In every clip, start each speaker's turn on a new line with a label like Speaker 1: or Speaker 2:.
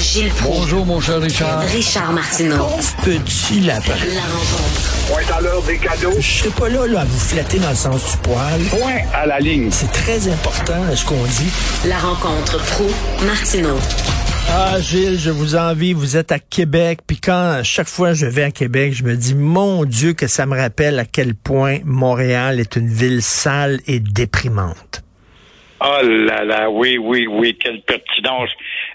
Speaker 1: Gilles Proulx.
Speaker 2: Bonjour, mon cher Richard.
Speaker 1: Richard Martineau.
Speaker 3: Petit lapin.
Speaker 1: La rencontre.
Speaker 4: Point à l'heure des cadeaux.
Speaker 3: Je serai pas là, là à vous flatter dans le sens du poil.
Speaker 4: Point à la ligne.
Speaker 3: C'est très important ce qu'on dit.
Speaker 1: La rencontre pro martineau
Speaker 3: Ah Gilles, je vous envie, vous êtes à Québec, puis quand chaque fois je vais à Québec, je me dis mon Dieu que ça me rappelle à quel point Montréal est une ville sale et déprimante.
Speaker 5: Oh là là, oui, oui, oui, quelle pertinence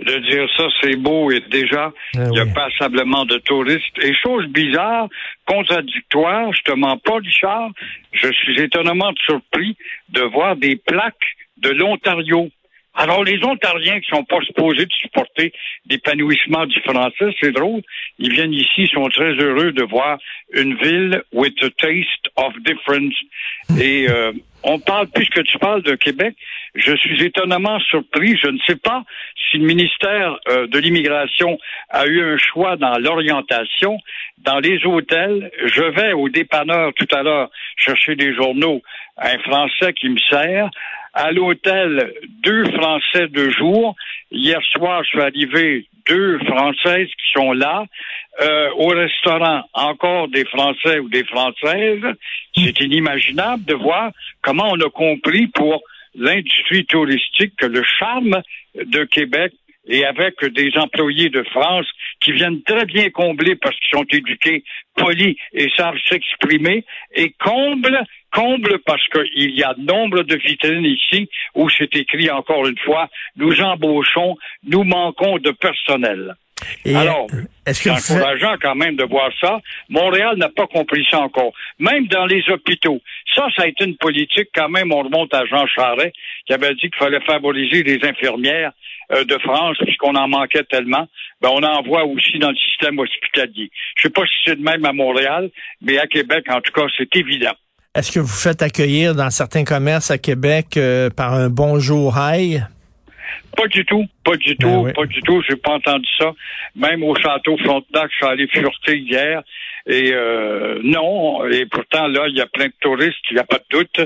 Speaker 5: de dire ça, c'est beau et déjà,
Speaker 3: Ah
Speaker 5: il y a
Speaker 3: oui.
Speaker 5: passablement de touristes. Et chose bizarre, contradictoire, je te mens pas, Richard, je suis étonnamment surpris de voir des plaques de l'Ontario. Alors, les Ontariens qui sont pas supposés de supporter l'épanouissement du français, c'est drôle. Ils viennent ici, sont très heureux de voir une ville with a taste of difference. Et euh, on parle, puisque tu parles de Québec, je suis étonnamment surpris. Je ne sais pas si le ministère euh, de l'Immigration a eu un choix dans l'orientation. Dans les hôtels, je vais au dépanneur tout à l'heure chercher des journaux, un Français qui me sert. À l'hôtel, deux Français de jour. Hier soir, je suis arrivé, deux Françaises qui sont là. Euh, au restaurant, encore des Français ou des Françaises. C'est inimaginable de voir comment on a compris pour l'industrie touristique que le charme de Québec et avec des employés de France qui viennent très bien combler parce qu'ils sont éduqués, polis et savent s'exprimer, et comble, comble parce qu'il y a nombre de vitrines ici où c'est écrit encore une fois, nous embauchons, nous manquons de personnel.
Speaker 3: Et
Speaker 5: Alors, C'est encourageant quand même de voir ça. Montréal n'a pas compris ça encore. Même dans les hôpitaux. Ça, ça a été une politique quand même. On remonte à Jean Charest qui avait dit qu'il fallait favoriser les infirmières euh, de France puisqu'on en manquait tellement. Ben, on en voit aussi dans le système hospitalier. Je sais pas si c'est de même à Montréal, mais à Québec, en tout cas, c'est évident.
Speaker 3: est-ce que vous faites accueillir dans certains commerces à Québec euh, par un bonjour hi?
Speaker 5: Pas du tout, pas du
Speaker 3: Ben
Speaker 5: tout,
Speaker 3: oui.
Speaker 5: pas du tout. J'ai pas entendu ça. Même au château Frontenac, je suis allé fureter hier. Et euh, non, et pourtant là, il y a plein de touristes, il n'y a pas de doute.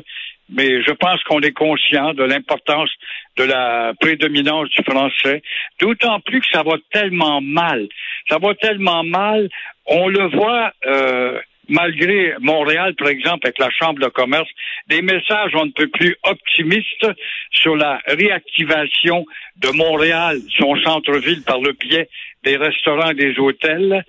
Speaker 5: Mais je pense qu'on est conscient de l'importance de la prédominance du français. D'autant plus que ça va tellement mal. Ça va tellement mal. On le voit. Euh, malgré Montréal, par exemple, avec la Chambre de commerce, des messages on ne peut plus optimistes sur la réactivation de Montréal, son centre-ville par le biais des restaurants et des hôtels.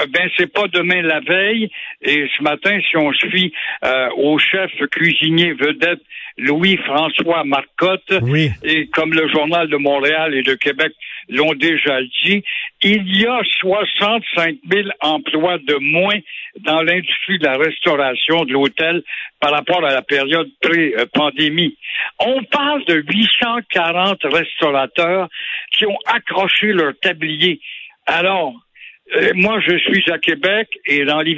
Speaker 5: Euh, Ben, c'est pas demain la veille. Et ce matin, si on se fie euh, au chef cuisinier vedette Louis-François Marcotte,
Speaker 3: Oui.
Speaker 5: et comme le Journal de Montréal et de Québec l'ont déjà dit, il y a 65 000 emplois de moins dans l'industrie de la restauration de l'hôtel par rapport à la période pré-pandémie. On parle de 840 restaurateurs qui ont accroché leur tablier. Alors, moi, je suis à Québec et dans les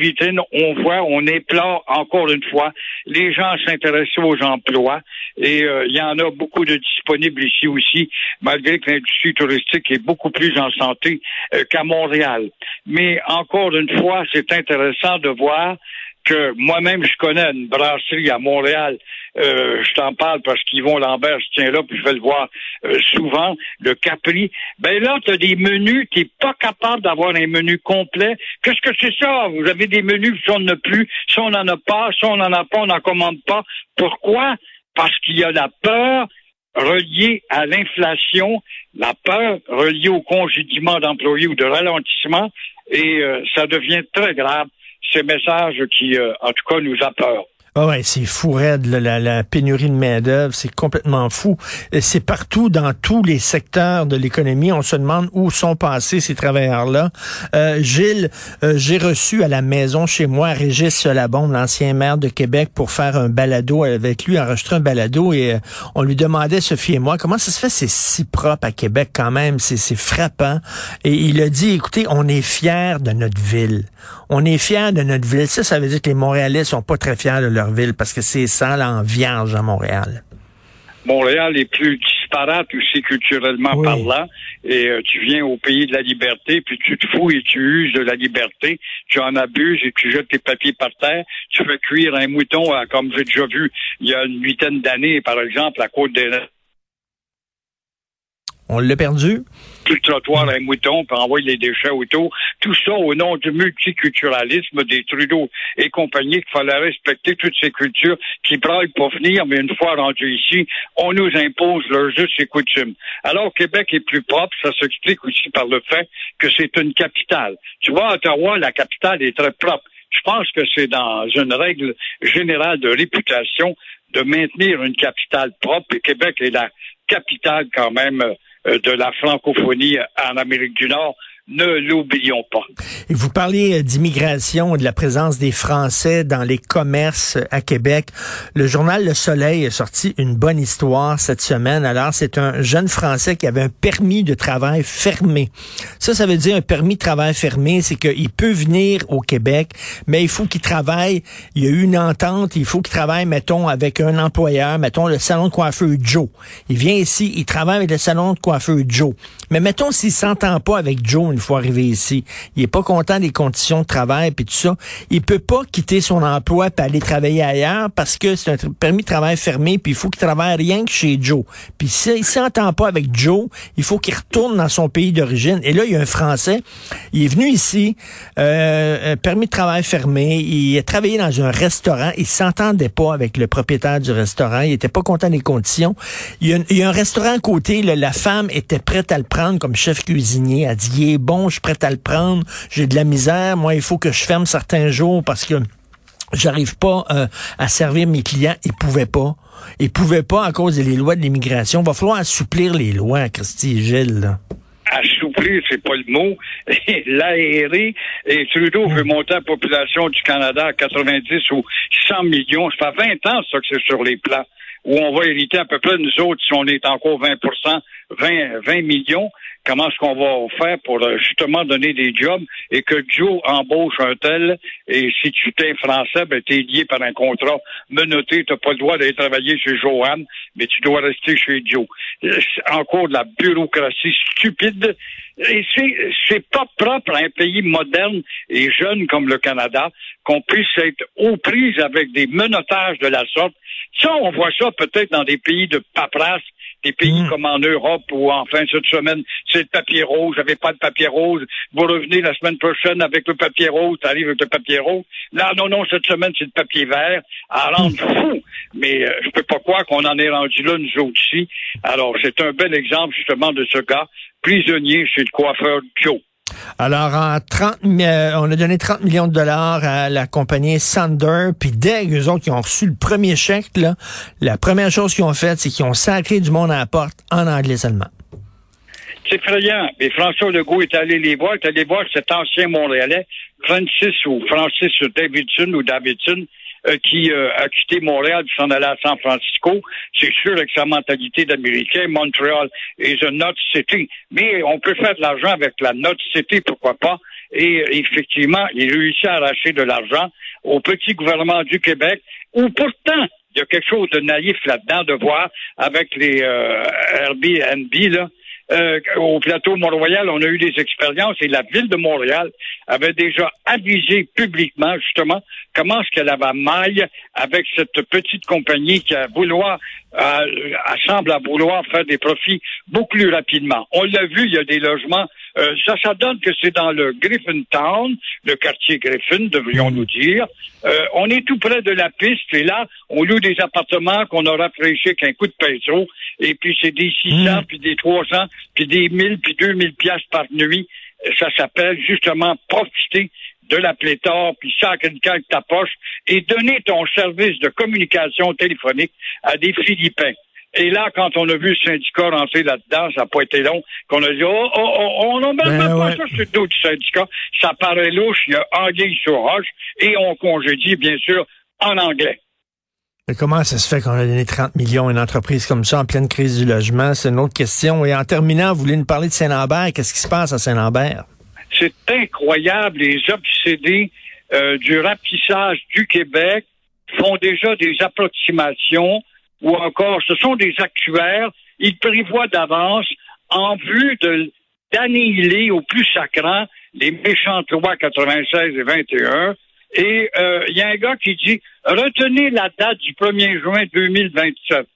Speaker 5: on voit, on éplore encore une fois, les gens s'intéressent aux emplois et euh, il y en a beaucoup de disponibles ici aussi, malgré que l'industrie touristique est beaucoup plus en santé euh, qu'à Montréal. Mais encore une fois, c'est intéressant de voir que moi-même, je connais une brasserie à Montréal. Euh, je t'en parle parce qu'Yvon Lambert se tient là, puis je vais le voir euh, souvent, le Capri. Ben là, tu as des menus, tu pas capable d'avoir un menu complet. Qu'est-ce que c'est ça? Vous avez des menus, si on n'en a plus, si on n'en a pas, si on n'en a pas, on n'en commande pas. Pourquoi? Parce qu'il y a la peur reliée à l'inflation, la peur reliée au congédiement d'employés ou de ralentissement, et euh, ça devient très grave ces messages qui, euh, en tout cas, nous a peur.
Speaker 3: Ah ouais, c'est fou raide, là, la, la pénurie de main-d'œuvre, c'est complètement fou. C'est partout dans tous les secteurs de l'économie. On se demande où sont passés ces travailleurs-là. Euh, Gilles, euh, j'ai reçu à la maison chez moi Régis Solabonde, l'ancien maire de Québec, pour faire un balado avec lui, enregistrer un balado, et euh, on lui demandait, Sophie et moi, comment ça se fait c'est si propre à Québec quand même, c'est frappant. Et il a dit, écoutez, on est fiers de notre ville. On est fiers de notre ville. Ça, ça veut dire que les Montréalais sont pas très fiers de leur parce que c'est sale en vierge à Montréal.
Speaker 5: Montréal est plus disparate aussi culturellement
Speaker 3: Oui.
Speaker 5: parlant. Et euh, tu viens au pays de la liberté, puis tu te fous et tu uses de la liberté. Tu en abuses et tu jettes tes papiers par terre. Tu fais cuire un mouton, euh, comme j'ai déjà vu il y a une huitaine d'années, par exemple, à Côte des
Speaker 3: On l'a perdu.
Speaker 5: Tout le trottoir à mouton, puis envoyer les déchets autour. Tout ça au nom du multiculturalisme des Trudeau et compagnie qu'il fallait respecter toutes ces cultures qui braillent pour venir, mais une fois rendus ici, on nous impose leurs us et coutumes. Alors, Québec est plus propre, ça s'explique aussi par le fait que c'est une capitale. Tu vois, Ottawa, la capitale est très propre. Je pense que c'est dans une règle générale de réputation de maintenir une capitale propre et Québec est la capitale quand même euh, de la francophonie en Amérique du Nord ne l'oublions pas.
Speaker 3: Et vous parlez euh, d'immigration, de la présence des Français dans les commerces à Québec. Le journal Le Soleil a sorti une bonne histoire cette semaine. Alors, c'est un jeune Français qui avait un permis de travail fermé. Ça, ça veut dire un permis de travail fermé, c'est qu'il peut venir au Québec, mais il faut qu'il travaille. Il y a eu une entente, il faut qu'il travaille, mettons, avec un employeur, mettons le salon de coiffeur Joe. Il vient ici, il travaille avec le salon de coiffeur Joe. Mais mettons s'il s'entend pas avec Joe ici, il est pas content des conditions de travail puis tout ça, il peut pas quitter son emploi puis aller travailler ailleurs parce que c'est un permis de travail fermé puis il faut qu'il travaille rien que chez Joe. Puis s'il s'entend pas avec Joe, il faut qu'il retourne dans son pays d'origine. Et là, il y a un Français, il est venu ici, euh, un permis de travail fermé, il a travaillé dans un restaurant, il s'entendait pas avec le propriétaire du restaurant, il était pas content des conditions. Il y a, un restaurant à côté, la femme était prête à le prendre comme chef cuisinier, elle dit, je suis prête à le prendre, j'ai de la misère, moi, il faut que je ferme certains jours parce que j'arrive pas euh, à servir mes clients. Il pouvait pas. Il pouvait pas à cause des lois de l'immigration. Va falloir assouplir les lois, Christy et Gilles. Là.
Speaker 5: Assouplir, c'est pas le mot. L'aérer. Et Trudeau veut monter la population du Canada à 90 ou 100 millions. Ça fait 20 ans, ça, que c'est sur les plans où on va hériter à peu près, nous autres, si on est encore 20 20, 20 millions, comment est-ce qu'on va faire pour euh, justement donner des jobs et que Joe embauche un tel et si tu t'es français, ben t'es lié par un contrat menotté, t'as pas le droit d'aller travailler chez Joanne, mais tu dois rester chez Joe. C'est encore de la bureaucratie stupide et c'est, pas propre à un pays moderne et jeune comme le Canada qu'on puisse être aux prises avec des menotages de la sorte. Ça, on voit ça peut-être dans des pays de paperasse des pays comme en Europe où enfin cette semaine c'est le papier rose, j'avais pas de papier rose, vous revenez la semaine prochaine avec le papier rose, t'arrives avec le papier rose. Là non non cette semaine c'est le papier vert, à rendre fou. Mais euh, je peux pas croire qu'on en est rendu là nous ici. Alors c'est un bel exemple justement de ce gars prisonnier chez le coiffeur Joe.
Speaker 3: Alors, en 30, euh, on a donné 30 millions de dollars à la compagnie Sander, puis dès que autres qui ont reçu le premier chèque, là, la première chose qu'ils ont faite, c'est qu'ils ont sacré du monde à la porte en anglais seulement.
Speaker 5: C'est effrayant. Mais François Legault est allé les voir, est allé voir cet ancien Montréalais, Francis ou Francis Davidson ou Davidson, qui euh, a quitté Montréal et s'en allait à San Francisco. C'est sûr avec sa mentalité d'Américain, Montréal is a not city. Mais on peut faire de l'argent avec la not city, pourquoi pas. Et effectivement, il réussit à arracher de l'argent au petit gouvernement du Québec, où pourtant, il y a quelque chose de naïf là-dedans de voir avec les euh, Airbnb, là, euh, au plateau Mont-Royal, on a eu des expériences et la ville de Montréal avait déjà avisé publiquement, justement, comment est-ce qu'elle avait maille avec cette petite compagnie qui a vouloir, euh, semble à vouloir faire des profits beaucoup plus rapidement. On l'a vu, il y a des logements. Euh, ça, ça donne que c'est dans le Griffin Town, le quartier Griffin, devrions-nous dire. Euh, on est tout près de la piste et là, on loue des appartements qu'on aura rafraîchis qu'un coup de pétrole et puis c'est des 600, puis des 300, puis des 1000, puis 2000 pièces par nuit. Ça s'appelle justement profiter de la pléthore, puis ça quelqu'un de ta poche, et donner ton service de communication téléphonique à des Philippins. Et là, quand on a vu le syndicat rentrer là-dedans, ça n'a pas été long, qu'on a dit, oh, oh, oh on n'a même
Speaker 3: Ben
Speaker 5: pas ça sur le dos du syndicat. Ça paraît louche, il y a anguille sur roche, et on congédie, bien sûr, en anglais.
Speaker 3: Mais comment ça se fait qu'on a donné 30 millions à une entreprise comme ça en pleine crise du logement? C'est une autre question. Et en terminant, vous voulez nous parler de Saint-Lambert. Qu'est-ce qui se passe à Saint-Lambert?
Speaker 5: C'est incroyable. Les obsédés euh, du rapissage du Québec font déjà des approximations ou encore ce sont des actuaires. Ils prévoient d'avance en vue de d'annihiler au plus sacrant les méchantes lois 96 et 21. Et euh, il y a un gars qui dit retenez la date du 1er juin 2027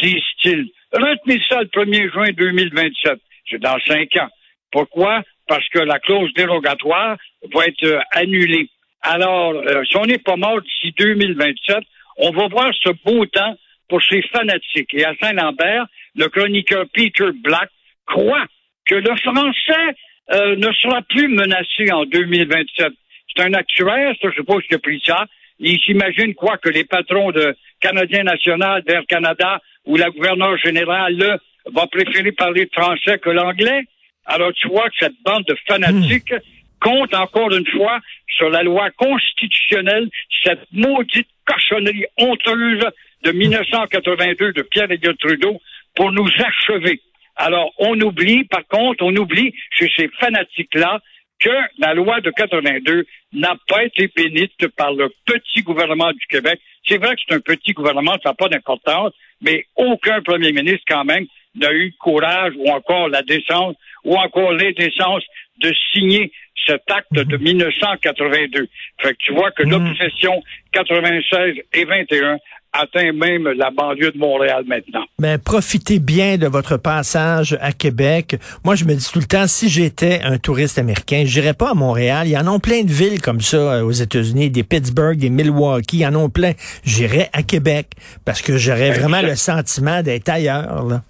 Speaker 5: disent-ils. Retenez ça le 1er juin 2027. C'est dans cinq ans. Pourquoi? Parce que la clause dérogatoire va être euh, annulée. Alors, euh, si on n'est pas mort d'ici 2027, on va voir ce beau temps pour ces fanatiques. Et à Saint-Lambert, le chroniqueur Peter Black croit que le français euh, ne sera plus menacé en 2027. C'est un actuaire, je suppose qu'il a pris ça. Il s'imagine quoi que les patrons de Canadien National, d'Air Canada ou la gouverneure générale, là, va préférer parler français que l'anglais. Alors tu vois que cette bande de fanatiques compte encore une fois sur la loi constitutionnelle, cette maudite cochonnerie honteuse de 1982 de Pierre Elliott Trudeau pour nous achever. Alors, on oublie, par contre, on oublie chez ces fanatiques-là que la loi de 82 n'a pas été bénite par le petit gouvernement du Québec. C'est vrai que c'est un petit gouvernement, ça n'a pas d'importance, mais aucun premier ministre, quand même, n'a eu le courage ou encore la décence ou encore l'indécence de signer cet acte de 1982. Fait que tu vois que l'obsession 96 et 21 atteint même la banlieue de Montréal maintenant.
Speaker 3: Ben, profitez bien de votre passage à Québec. Moi, je me dis tout le temps, si j'étais un touriste américain, j'irais pas à Montréal. Il y en a plein de villes comme ça euh, aux États-Unis, des Pittsburgh, des Milwaukee, il y en a plein. J'irais à Québec parce que j'aurais vraiment le sentiment d'être ailleurs. Là.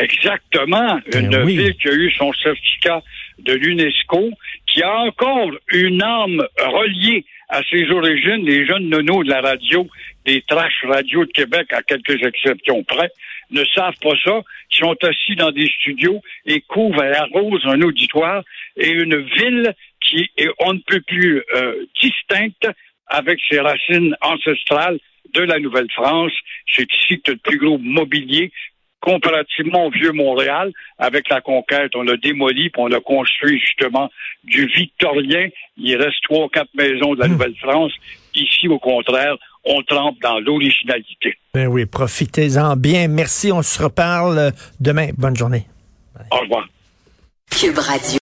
Speaker 5: Exactement.
Speaker 3: Ben
Speaker 5: Une
Speaker 3: oui.
Speaker 5: ville qui a eu son certificat de l'UNESCO, qui a encore une âme reliée à ses origines, les jeunes nonos de la radio, des trash radio de Québec, à quelques exceptions près, ne savent pas ça, sont assis dans des studios et couvrent et arrosent un auditoire et une ville qui est on ne peut plus euh, distincte avec ses racines ancestrales de la Nouvelle-France. C'est ici que le plus gros mobilier comparativement au vieux Montréal, avec la conquête, on a démoli puis on a construit justement du victorien. Il reste trois, quatre maisons de la Nouvelle-France. Ici, au contraire, on trempe dans l'originalité.
Speaker 3: Ben oui, profitez-en bien. Merci. On se reparle demain. Bonne journée.
Speaker 5: Au revoir.
Speaker 1: Cube Radio.